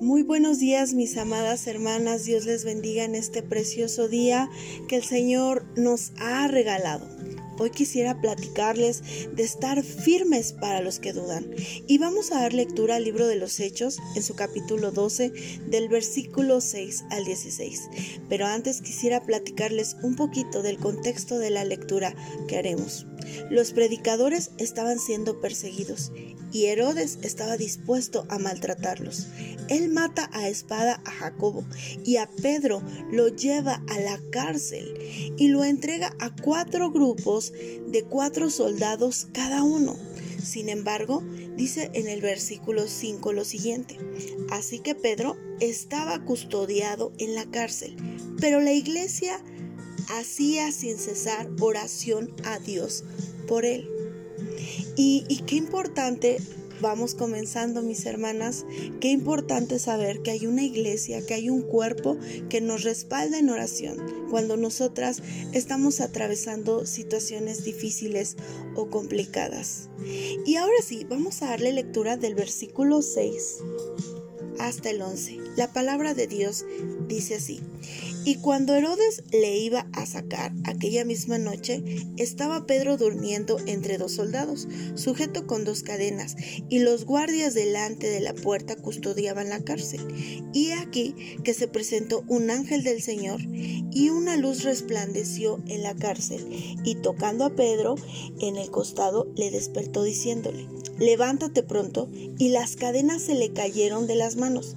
Muy buenos días mis amadas hermanas, Dios les bendiga en este precioso día que el Señor nos ha regalado. Hoy quisiera platicarles de estar firmes para los que dudan. Y vamos a dar lectura al libro de los Hechos en su capítulo 12 del versículo 6 al 16. Pero antes quisiera platicarles un poquito del contexto de la lectura que haremos. Los predicadores estaban siendo perseguidos y Herodes estaba dispuesto a maltratarlos. Él mata a espada a Jacobo y a Pedro lo lleva a la cárcel y lo entrega a cuatro grupos de cuatro soldados cada uno. Sin embargo, dice en el versículo 5 lo siguiente, así que Pedro estaba custodiado en la cárcel, pero la iglesia hacía sin cesar oración a Dios por él. Y, qué importante, vamos comenzando mis hermanas, qué importante saber que hay una iglesia, que hay un cuerpo que nos respalda en oración cuando nosotras estamos atravesando situaciones difíciles o complicadas. Y ahora sí, vamos a darle lectura del versículo 6 hasta el 11. La palabra de Dios dice así. Y cuando Herodes le iba a sacar aquella misma noche, estaba Pedro durmiendo entre dos soldados, sujeto con dos cadenas, y los guardias delante de la puerta custodiaban la cárcel. Y aquí que se presentó un ángel del Señor, y una luz resplandeció en la cárcel, y tocando a Pedro en el costado, le despertó diciéndole, levántate pronto, y las cadenas se le cayeron de las manos.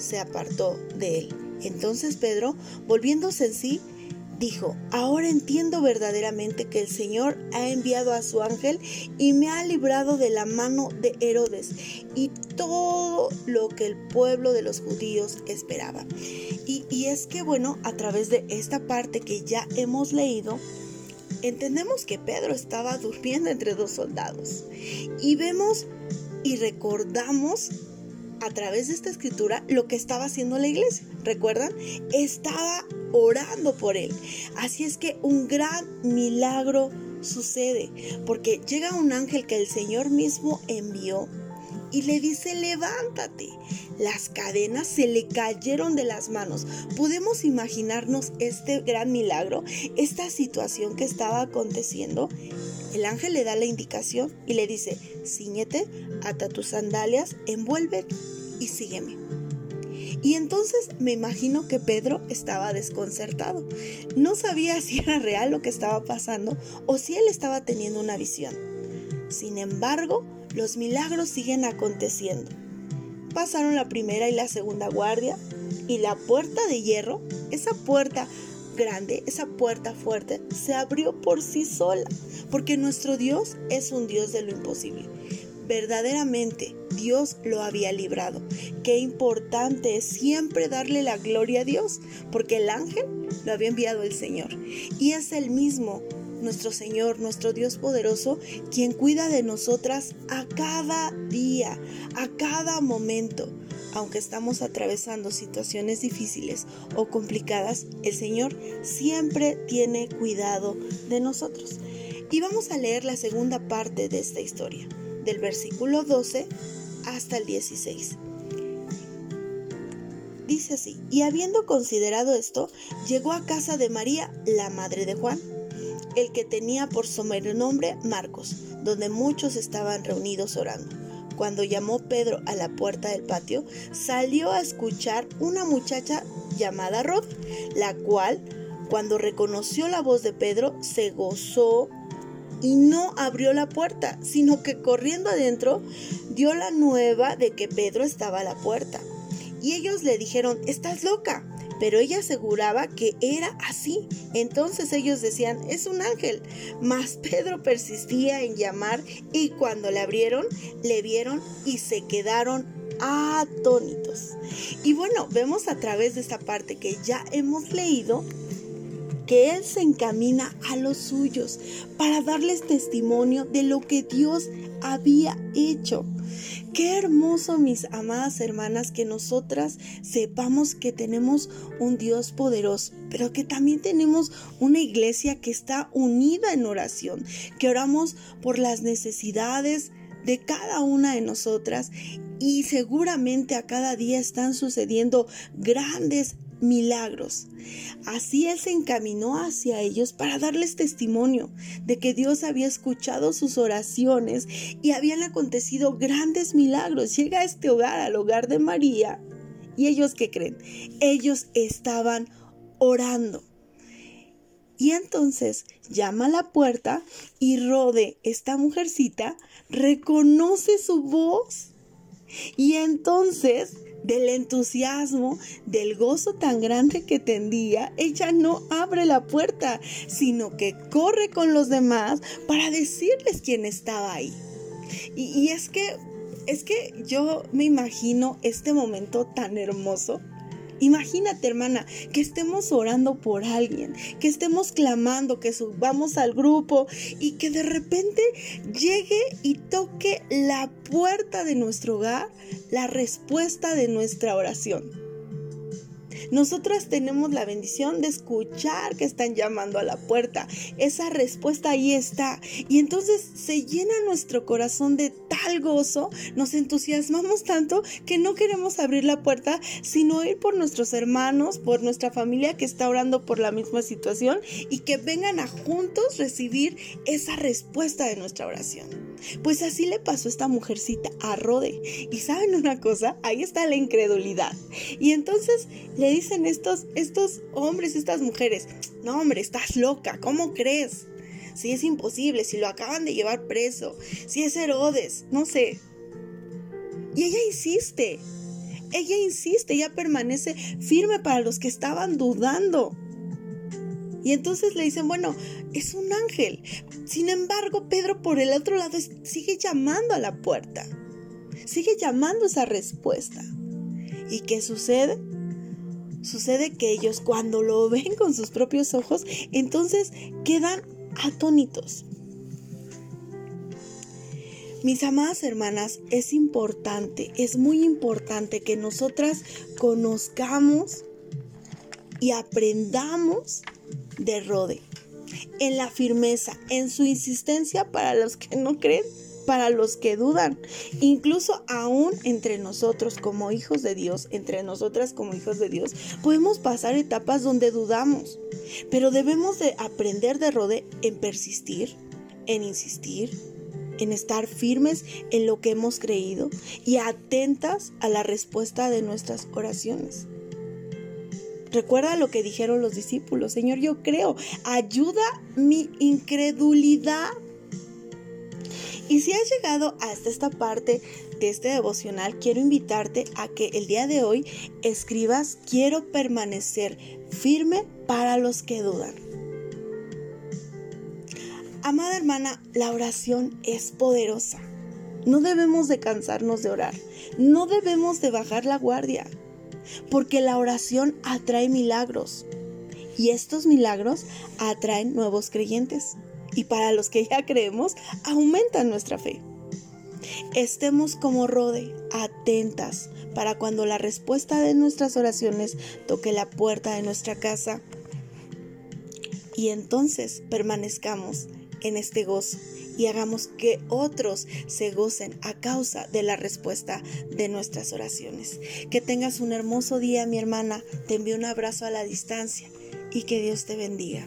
se apartó de él. Entonces Pedro, volviéndose en sí, dijo, ahora entiendo verdaderamente que el Señor ha enviado a su ángel y me ha librado de la mano de Herodes y todo lo que el pueblo de los judíos esperaba. Y, y es que, bueno, a través de esta parte que ya hemos leído, entendemos que Pedro estaba durmiendo entre dos soldados y vemos y recordamos a través de esta escritura lo que estaba haciendo la iglesia. ¿Recuerdan? Estaba orando por él. Así es que un gran milagro sucede, porque llega un ángel que el Señor mismo envió y le dice, levántate. Las cadenas se le cayeron de las manos. ¿Podemos imaginarnos este gran milagro, esta situación que estaba aconteciendo? El ángel le da la indicación y le dice, ciñete, ata tus sandalias, envuelve y sígueme. Y entonces me imagino que Pedro estaba desconcertado. No sabía si era real lo que estaba pasando o si él estaba teniendo una visión. Sin embargo, los milagros siguen aconteciendo. Pasaron la primera y la segunda guardia y la puerta de hierro, esa puerta grande, esa puerta fuerte, se abrió por sí sola, porque nuestro Dios es un Dios de lo imposible. Verdaderamente Dios lo había librado. Qué importante es siempre darle la gloria a Dios, porque el ángel lo había enviado el Señor. Y es el mismo, nuestro Señor, nuestro Dios poderoso, quien cuida de nosotras a cada día, a cada momento. Aunque estamos atravesando situaciones difíciles o complicadas, el Señor siempre tiene cuidado de nosotros. Y vamos a leer la segunda parte de esta historia del versículo 12 hasta el 16. Dice así, y habiendo considerado esto, llegó a casa de María, la madre de Juan, el que tenía por nombre Marcos, donde muchos estaban reunidos orando. Cuando llamó Pedro a la puerta del patio, salió a escuchar una muchacha llamada Rod, la cual, cuando reconoció la voz de Pedro, se gozó y no abrió la puerta, sino que corriendo adentro dio la nueva de que Pedro estaba a la puerta. Y ellos le dijeron, estás loca. Pero ella aseguraba que era así. Entonces ellos decían, es un ángel. Mas Pedro persistía en llamar y cuando le abrieron, le vieron y se quedaron atónitos. Y bueno, vemos a través de esta parte que ya hemos leído que Él se encamina a los suyos para darles testimonio de lo que Dios había hecho. Qué hermoso, mis amadas hermanas, que nosotras sepamos que tenemos un Dios poderoso, pero que también tenemos una iglesia que está unida en oración, que oramos por las necesidades de cada una de nosotras y seguramente a cada día están sucediendo grandes milagros. Así Él se encaminó hacia ellos para darles testimonio de que Dios había escuchado sus oraciones y habían acontecido grandes milagros. Llega a este hogar, al hogar de María, y ellos qué creen? Ellos estaban orando. Y entonces llama a la puerta y Rode, esta mujercita, reconoce su voz. Y entonces del entusiasmo, del gozo tan grande que tendía, ella no abre la puerta, sino que corre con los demás para decirles quién estaba ahí. Y, y es que, es que yo me imagino este momento tan hermoso Imagínate, hermana, que estemos orando por alguien, que estemos clamando, que subamos al grupo y que de repente llegue y toque la puerta de nuestro hogar la respuesta de nuestra oración. Nosotras tenemos la bendición de escuchar que están llamando a la puerta. Esa respuesta ahí está. Y entonces se llena nuestro corazón de tal gozo, nos entusiasmamos tanto que no queremos abrir la puerta, sino ir por nuestros hermanos, por nuestra familia que está orando por la misma situación y que vengan a juntos recibir esa respuesta de nuestra oración. Pues así le pasó a esta mujercita a Rode. Y saben una cosa, ahí está la incredulidad. Y entonces dicen estos, estos hombres, estas mujeres, no hombre, estás loca, ¿cómo crees? Si es imposible, si lo acaban de llevar preso, si es Herodes, no sé. Y ella insiste, ella insiste, ella permanece firme para los que estaban dudando. Y entonces le dicen, bueno, es un ángel. Sin embargo, Pedro por el otro lado sigue llamando a la puerta. Sigue llamando esa respuesta. ¿Y qué sucede? Sucede que ellos cuando lo ven con sus propios ojos, entonces quedan atónitos. Mis amadas hermanas, es importante, es muy importante que nosotras conozcamos y aprendamos de Rode, en la firmeza, en su insistencia para los que no creen, para los que dudan, incluso aún entre nosotros como hijos de Dios, entre nosotras como hijos de Dios, podemos pasar etapas donde dudamos, pero debemos de aprender de Rode en persistir, en insistir, en estar firmes en lo que hemos creído y atentas a la respuesta de nuestras oraciones. Recuerda lo que dijeron los discípulos, Señor, yo creo, ayuda mi incredulidad. Y si has llegado hasta esta parte de este devocional, quiero invitarte a que el día de hoy escribas, quiero permanecer firme para los que dudan. Amada hermana, la oración es poderosa. No debemos de cansarnos de orar. No debemos de bajar la guardia porque la oración atrae milagros y estos milagros atraen nuevos creyentes y para los que ya creemos aumentan nuestra fe. Estemos como Rode, atentas para cuando la respuesta de nuestras oraciones toque la puerta de nuestra casa y entonces permanezcamos en este gozo y hagamos que otros se gocen a causa de la respuesta de nuestras oraciones. Que tengas un hermoso día, mi hermana. Te envío un abrazo a la distancia y que Dios te bendiga.